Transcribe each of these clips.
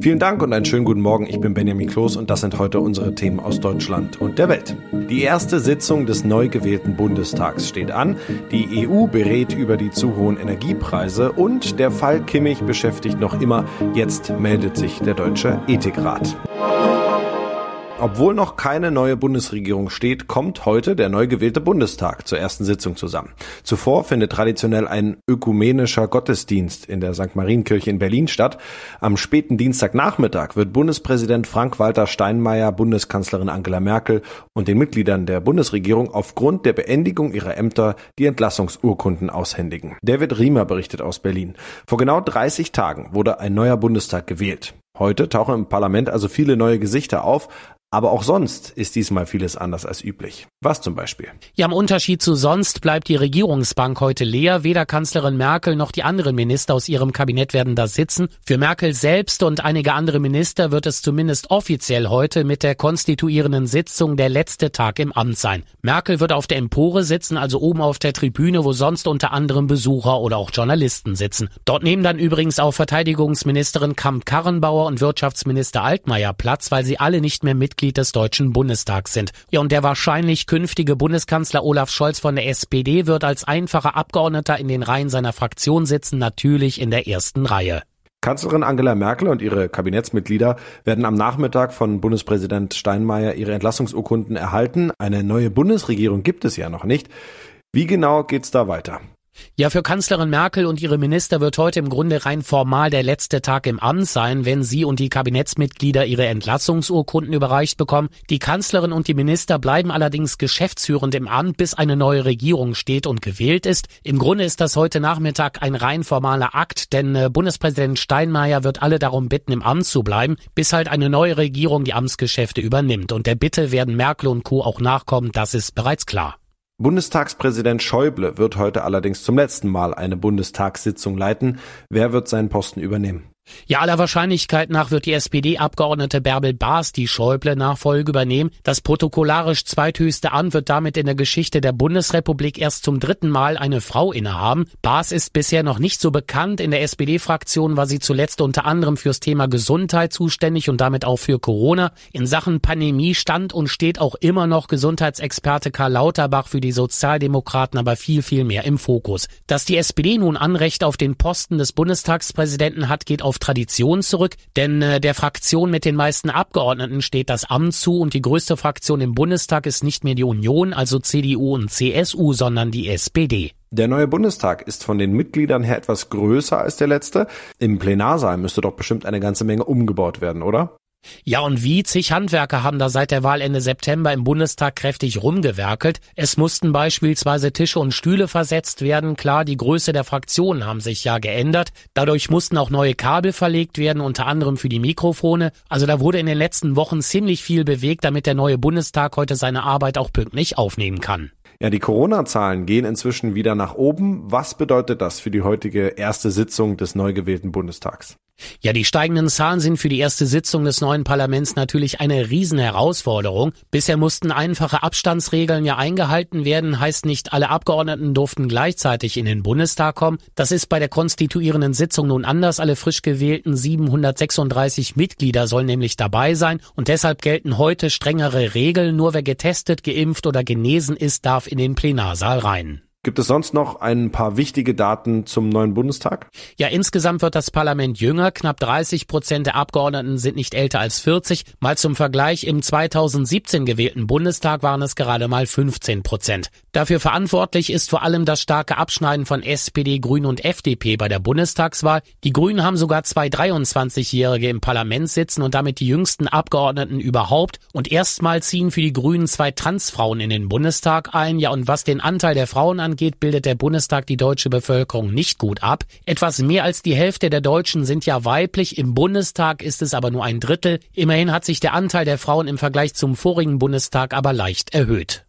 Vielen Dank und einen schönen guten Morgen. Ich bin Benjamin Kloß und das sind heute unsere Themen aus Deutschland und der Welt. Die erste Sitzung des neu gewählten Bundestags steht an. Die EU berät über die zu hohen Energiepreise und der Fall Kimmich beschäftigt noch immer. Jetzt meldet sich der Deutsche Ethikrat. Obwohl noch keine neue Bundesregierung steht, kommt heute der neu gewählte Bundestag zur ersten Sitzung zusammen. Zuvor findet traditionell ein ökumenischer Gottesdienst in der St. Marienkirche in Berlin statt. Am späten Dienstagnachmittag wird Bundespräsident Frank-Walter Steinmeier Bundeskanzlerin Angela Merkel und den Mitgliedern der Bundesregierung aufgrund der Beendigung ihrer Ämter die Entlassungsurkunden aushändigen. David Riemer berichtet aus Berlin. Vor genau 30 Tagen wurde ein neuer Bundestag gewählt. Heute tauchen im Parlament also viele neue Gesichter auf, aber auch sonst ist diesmal vieles anders als üblich. Was zum Beispiel? Ja, im Unterschied zu sonst bleibt die Regierungsbank heute leer. Weder Kanzlerin Merkel noch die anderen Minister aus ihrem Kabinett werden da sitzen. Für Merkel selbst und einige andere Minister wird es zumindest offiziell heute mit der konstituierenden Sitzung der letzte Tag im Amt sein. Merkel wird auf der Empore sitzen, also oben auf der Tribüne, wo sonst unter anderem Besucher oder auch Journalisten sitzen. Dort nehmen dann übrigens auch Verteidigungsministerin Kamp-Karrenbauer und Wirtschaftsminister Altmaier Platz, weil sie alle nicht mehr Mitglied Mitglied des Deutschen Bundestags sind. Ja, und der wahrscheinlich künftige Bundeskanzler Olaf Scholz von der SPD wird als einfacher Abgeordneter in den Reihen seiner Fraktion sitzen, natürlich in der ersten Reihe. Kanzlerin Angela Merkel und ihre Kabinettsmitglieder werden am Nachmittag von Bundespräsident Steinmeier ihre Entlassungsurkunden erhalten. Eine neue Bundesregierung gibt es ja noch nicht. Wie genau geht's da weiter? Ja, für Kanzlerin Merkel und ihre Minister wird heute im Grunde rein formal der letzte Tag im Amt sein, wenn sie und die Kabinettsmitglieder ihre Entlassungsurkunden überreicht bekommen. Die Kanzlerin und die Minister bleiben allerdings geschäftsführend im Amt, bis eine neue Regierung steht und gewählt ist. Im Grunde ist das heute Nachmittag ein rein formaler Akt, denn äh, Bundespräsident Steinmeier wird alle darum bitten, im Amt zu bleiben, bis halt eine neue Regierung die Amtsgeschäfte übernimmt. Und der Bitte werden Merkel und Co. auch nachkommen, das ist bereits klar. Bundestagspräsident Schäuble wird heute allerdings zum letzten Mal eine Bundestagssitzung leiten. Wer wird seinen Posten übernehmen? Ja, aller Wahrscheinlichkeit nach wird die SPD-Abgeordnete Bärbel Baas die Schäuble-Nachfolge übernehmen. Das protokollarisch zweithöchste Amt wird damit in der Geschichte der Bundesrepublik erst zum dritten Mal eine Frau innehaben. Baas ist bisher noch nicht so bekannt. In der SPD-Fraktion war sie zuletzt unter anderem fürs Thema Gesundheit zuständig und damit auch für Corona. In Sachen Pandemie stand und steht auch immer noch Gesundheitsexperte Karl Lauterbach für die Sozialdemokraten aber viel, viel mehr im Fokus. Dass die SPD nun Anrecht auf den Posten des Bundestagspräsidenten hat, geht auf auf Tradition zurück, denn äh, der Fraktion mit den meisten Abgeordneten steht das Amt zu und die größte Fraktion im Bundestag ist nicht mehr die Union, also CDU und CSU, sondern die SPD. Der neue Bundestag ist von den Mitgliedern her etwas größer als der letzte. Im Plenarsaal müsste doch bestimmt eine ganze Menge umgebaut werden, oder? Ja, und wie zig Handwerker haben da seit der Wahl Ende September im Bundestag kräftig rumgewerkelt. Es mussten beispielsweise Tische und Stühle versetzt werden. Klar, die Größe der Fraktionen haben sich ja geändert. Dadurch mussten auch neue Kabel verlegt werden, unter anderem für die Mikrofone. Also da wurde in den letzten Wochen ziemlich viel bewegt, damit der neue Bundestag heute seine Arbeit auch pünktlich aufnehmen kann. Ja, die Corona-Zahlen gehen inzwischen wieder nach oben. Was bedeutet das für die heutige erste Sitzung des neu gewählten Bundestags? Ja, die steigenden Zahlen sind für die erste Sitzung des neuen Parlaments natürlich eine Riesenherausforderung. Bisher mussten einfache Abstandsregeln ja eingehalten werden, heißt nicht alle Abgeordneten durften gleichzeitig in den Bundestag kommen. Das ist bei der konstituierenden Sitzung nun anders. Alle frisch gewählten 736 Mitglieder sollen nämlich dabei sein und deshalb gelten heute strengere Regeln. Nur wer getestet, geimpft oder genesen ist, darf in den Plenarsaal rein. Gibt es sonst noch ein paar wichtige Daten zum neuen Bundestag? Ja, insgesamt wird das Parlament jünger. Knapp 30 Prozent der Abgeordneten sind nicht älter als 40. Mal zum Vergleich, im 2017 gewählten Bundestag waren es gerade mal 15 Prozent. Dafür verantwortlich ist vor allem das starke Abschneiden von SPD, Grünen und FDP bei der Bundestagswahl. Die Grünen haben sogar zwei 23-Jährige im Parlament sitzen und damit die jüngsten Abgeordneten überhaupt. Und erstmal ziehen für die Grünen zwei Transfrauen in den Bundestag ein. Ja, und was den Anteil der Frauen angeht, angeht, bildet der Bundestag die deutsche Bevölkerung nicht gut ab. Etwas mehr als die Hälfte der Deutschen sind ja weiblich, im Bundestag ist es aber nur ein Drittel. Immerhin hat sich der Anteil der Frauen im Vergleich zum vorigen Bundestag aber leicht erhöht.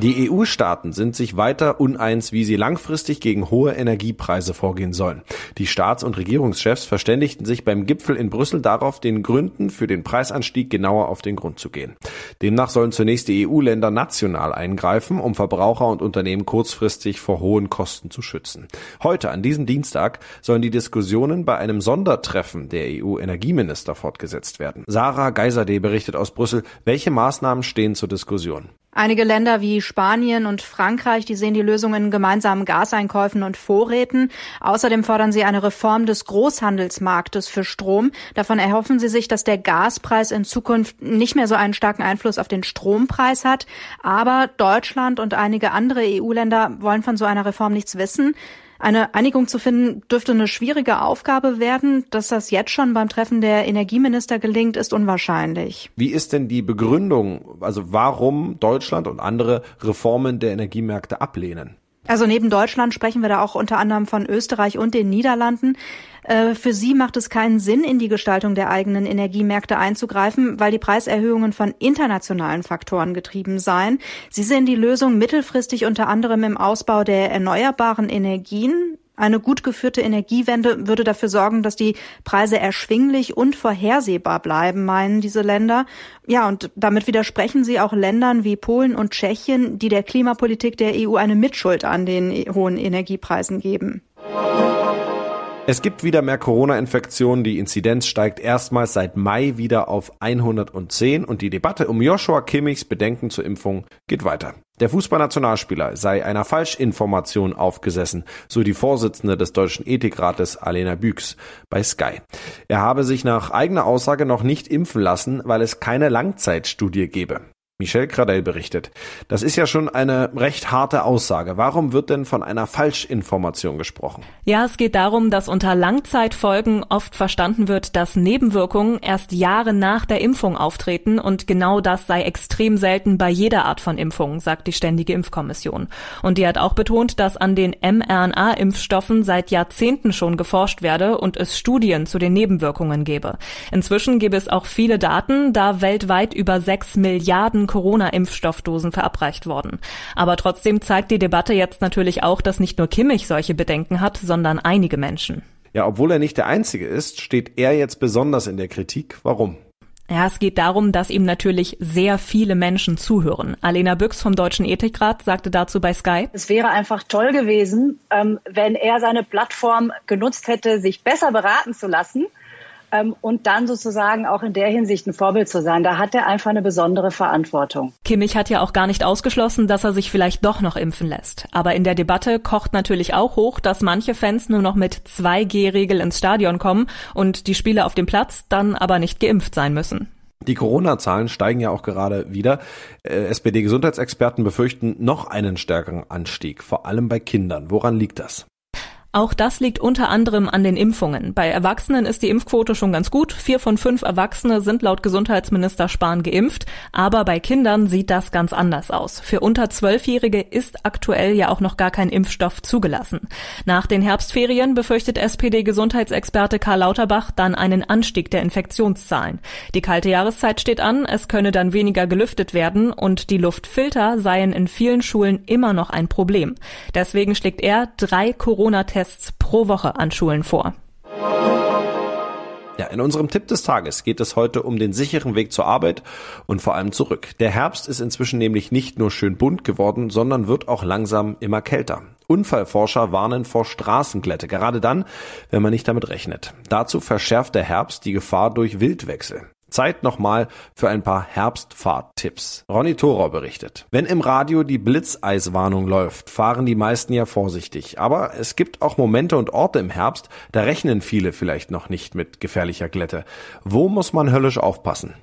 Die EU-Staaten sind sich weiter uneins, wie sie langfristig gegen hohe Energiepreise vorgehen sollen. Die Staats- und Regierungschefs verständigten sich beim Gipfel in Brüssel darauf, den Gründen für den Preisanstieg genauer auf den Grund zu gehen. Demnach sollen zunächst die EU-Länder national eingreifen, um Verbraucher und Unternehmen kurzfristig vor hohen Kosten zu schützen. Heute, an diesem Dienstag, sollen die Diskussionen bei einem Sondertreffen der EU-Energieminister fortgesetzt werden. Sarah Geiserde berichtet aus Brüssel, welche Maßnahmen stehen zur Diskussion. Einige Länder wie Spanien und Frankreich, die sehen die Lösung in gemeinsamen Gaseinkäufen und Vorräten. Außerdem fordern sie eine Reform des Großhandelsmarktes für Strom. Davon erhoffen sie sich, dass der Gaspreis in Zukunft nicht mehr so einen starken Einfluss auf den Strompreis hat. Aber Deutschland und einige andere EU-Länder wollen von so einer Reform nichts wissen. Eine Einigung zu finden dürfte eine schwierige Aufgabe werden. Dass das jetzt schon beim Treffen der Energieminister gelingt, ist unwahrscheinlich. Wie ist denn die Begründung, also warum Deutschland und andere Reformen der Energiemärkte ablehnen? Also neben Deutschland sprechen wir da auch unter anderem von Österreich und den Niederlanden. Äh, für sie macht es keinen Sinn, in die Gestaltung der eigenen Energiemärkte einzugreifen, weil die Preiserhöhungen von internationalen Faktoren getrieben seien. Sie sehen die Lösung mittelfristig unter anderem im Ausbau der erneuerbaren Energien, eine gut geführte Energiewende würde dafür sorgen, dass die Preise erschwinglich und vorhersehbar bleiben, meinen diese Länder. Ja, und damit widersprechen sie auch Ländern wie Polen und Tschechien, die der Klimapolitik der EU eine Mitschuld an den hohen Energiepreisen geben. Es gibt wieder mehr Corona-Infektionen. Die Inzidenz steigt erstmals seit Mai wieder auf 110 und die Debatte um Joshua Kimmichs Bedenken zur Impfung geht weiter. Der Fußballnationalspieler sei einer Falschinformation aufgesessen, so die Vorsitzende des Deutschen Ethikrates Alena Büchs bei Sky. Er habe sich nach eigener Aussage noch nicht impfen lassen, weil es keine Langzeitstudie gebe. Michel Gradel berichtet. Das ist ja schon eine recht harte Aussage. Warum wird denn von einer Falschinformation gesprochen? Ja, es geht darum, dass unter Langzeitfolgen oft verstanden wird, dass Nebenwirkungen erst Jahre nach der Impfung auftreten und genau das sei extrem selten bei jeder Art von Impfung, sagt die Ständige Impfkommission. Und die hat auch betont, dass an den mRNA-Impfstoffen seit Jahrzehnten schon geforscht werde und es Studien zu den Nebenwirkungen gebe. Inzwischen gäbe es auch viele Daten, da weltweit über sechs Milliarden Corona-Impfstoffdosen verabreicht worden. Aber trotzdem zeigt die Debatte jetzt natürlich auch, dass nicht nur Kimmich solche Bedenken hat, sondern einige Menschen. Ja, obwohl er nicht der Einzige ist, steht er jetzt besonders in der Kritik. Warum? Ja, es geht darum, dass ihm natürlich sehr viele Menschen zuhören. Alena Büchs vom Deutschen Ethikrat sagte dazu bei Sky. Es wäre einfach toll gewesen, ähm, wenn er seine Plattform genutzt hätte, sich besser beraten zu lassen und dann sozusagen auch in der Hinsicht ein Vorbild zu sein. Da hat er einfach eine besondere Verantwortung. Kimmich hat ja auch gar nicht ausgeschlossen, dass er sich vielleicht doch noch impfen lässt. Aber in der Debatte kocht natürlich auch hoch, dass manche Fans nur noch mit 2G-Regel ins Stadion kommen und die Spieler auf dem Platz dann aber nicht geimpft sein müssen. Die Corona-Zahlen steigen ja auch gerade wieder. Äh, SPD-Gesundheitsexperten befürchten noch einen stärkeren Anstieg, vor allem bei Kindern. Woran liegt das? Auch das liegt unter anderem an den Impfungen. Bei Erwachsenen ist die Impfquote schon ganz gut. Vier von fünf Erwachsene sind laut Gesundheitsminister Spahn geimpft. Aber bei Kindern sieht das ganz anders aus. Für unter Zwölfjährige ist aktuell ja auch noch gar kein Impfstoff zugelassen. Nach den Herbstferien befürchtet SPD-Gesundheitsexperte Karl Lauterbach dann einen Anstieg der Infektionszahlen. Die kalte Jahreszeit steht an. Es könne dann weniger gelüftet werden und die Luftfilter seien in vielen Schulen immer noch ein Problem. Deswegen schlägt er drei Corona-Tests Tests pro Woche an Schulen vor. Ja, in unserem Tipp des Tages geht es heute um den sicheren Weg zur Arbeit und vor allem zurück. Der Herbst ist inzwischen nämlich nicht nur schön bunt geworden, sondern wird auch langsam immer kälter. Unfallforscher warnen vor Straßenglätte, gerade dann, wenn man nicht damit rechnet. Dazu verschärft der Herbst die Gefahr durch Wildwechsel. Zeit nochmal für ein paar Herbstfahrttipps. Ronny Thorau berichtet. Wenn im Radio die Blitzeiswarnung läuft, fahren die meisten ja vorsichtig. Aber es gibt auch Momente und Orte im Herbst, da rechnen viele vielleicht noch nicht mit gefährlicher Glätte. Wo muss man höllisch aufpassen?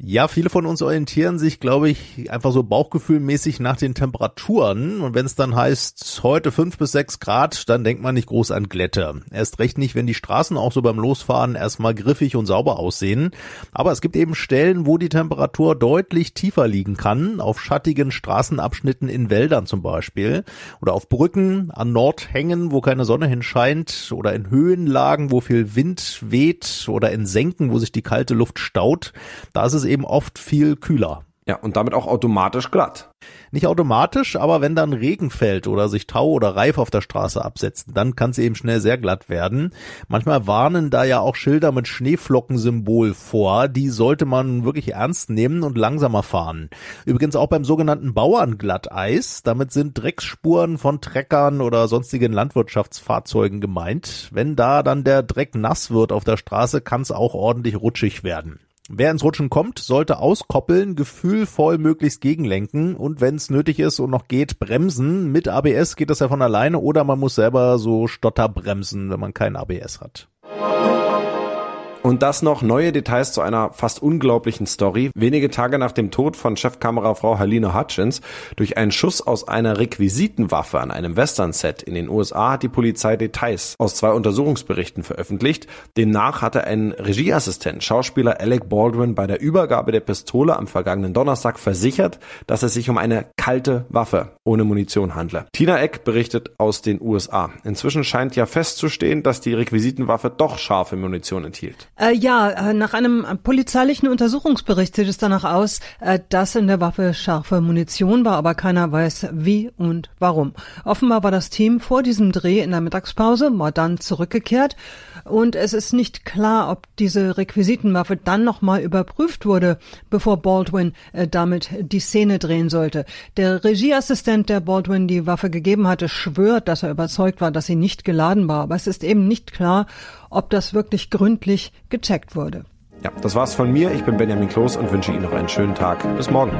Ja, viele von uns orientieren sich, glaube ich, einfach so bauchgefühlmäßig nach den Temperaturen. Und wenn es dann heißt, heute fünf bis sechs Grad, dann denkt man nicht groß an Glätte. Erst recht nicht, wenn die Straßen auch so beim Losfahren erstmal griffig und sauber aussehen. Aber es gibt eben Stellen, wo die Temperatur deutlich tiefer liegen kann. Auf schattigen Straßenabschnitten in Wäldern zum Beispiel. Oder auf Brücken, an Nordhängen, wo keine Sonne hinscheint. Oder in Höhenlagen, wo viel Wind weht. Oder in Senken, wo sich die kalte Luft staut. Da ist es eben oft viel kühler. Ja, und damit auch automatisch glatt. Nicht automatisch, aber wenn dann Regen fällt oder sich Tau oder Reif auf der Straße absetzen, dann kann es eben schnell sehr glatt werden. Manchmal warnen da ja auch Schilder mit Schneeflockensymbol vor. Die sollte man wirklich ernst nehmen und langsamer fahren. Übrigens auch beim sogenannten Bauernglatteis. Damit sind Drecksspuren von Treckern oder sonstigen Landwirtschaftsfahrzeugen gemeint. Wenn da dann der Dreck nass wird auf der Straße, kann es auch ordentlich rutschig werden. Wer ins Rutschen kommt, sollte auskoppeln, gefühlvoll möglichst gegenlenken und wenn es nötig ist und noch geht, bremsen. Mit ABS geht das ja von alleine oder man muss selber so Stotterbremsen, wenn man kein ABS hat. Und das noch neue Details zu einer fast unglaublichen Story. Wenige Tage nach dem Tod von Chefkamerafrau Helena Hutchins durch einen Schuss aus einer Requisitenwaffe an einem Western-Set in den USA hat die Polizei Details aus zwei Untersuchungsberichten veröffentlicht. Demnach hatte ein Regieassistent, Schauspieler Alec Baldwin, bei der Übergabe der Pistole am vergangenen Donnerstag versichert, dass es sich um eine kalte Waffe ohne Munition handle. Tina Eck berichtet aus den USA. Inzwischen scheint ja festzustehen, dass die Requisitenwaffe doch scharfe Munition enthielt. Äh, ja, äh, nach einem polizeilichen Untersuchungsbericht sieht es danach aus, äh, dass in der Waffe scharfe Munition war, aber keiner weiß wie und warum. Offenbar war das Team vor diesem Dreh in der Mittagspause mal dann zurückgekehrt und es ist nicht klar, ob diese Requisitenwaffe dann nochmal überprüft wurde, bevor Baldwin äh, damit die Szene drehen sollte. Der Regieassistent, der Baldwin die Waffe gegeben hatte, schwört, dass er überzeugt war, dass sie nicht geladen war. Aber es ist eben nicht klar, ob das wirklich gründlich gecheckt wurde. Ja, das war's von mir. Ich bin Benjamin Kloß und wünsche Ihnen noch einen schönen Tag. Bis morgen.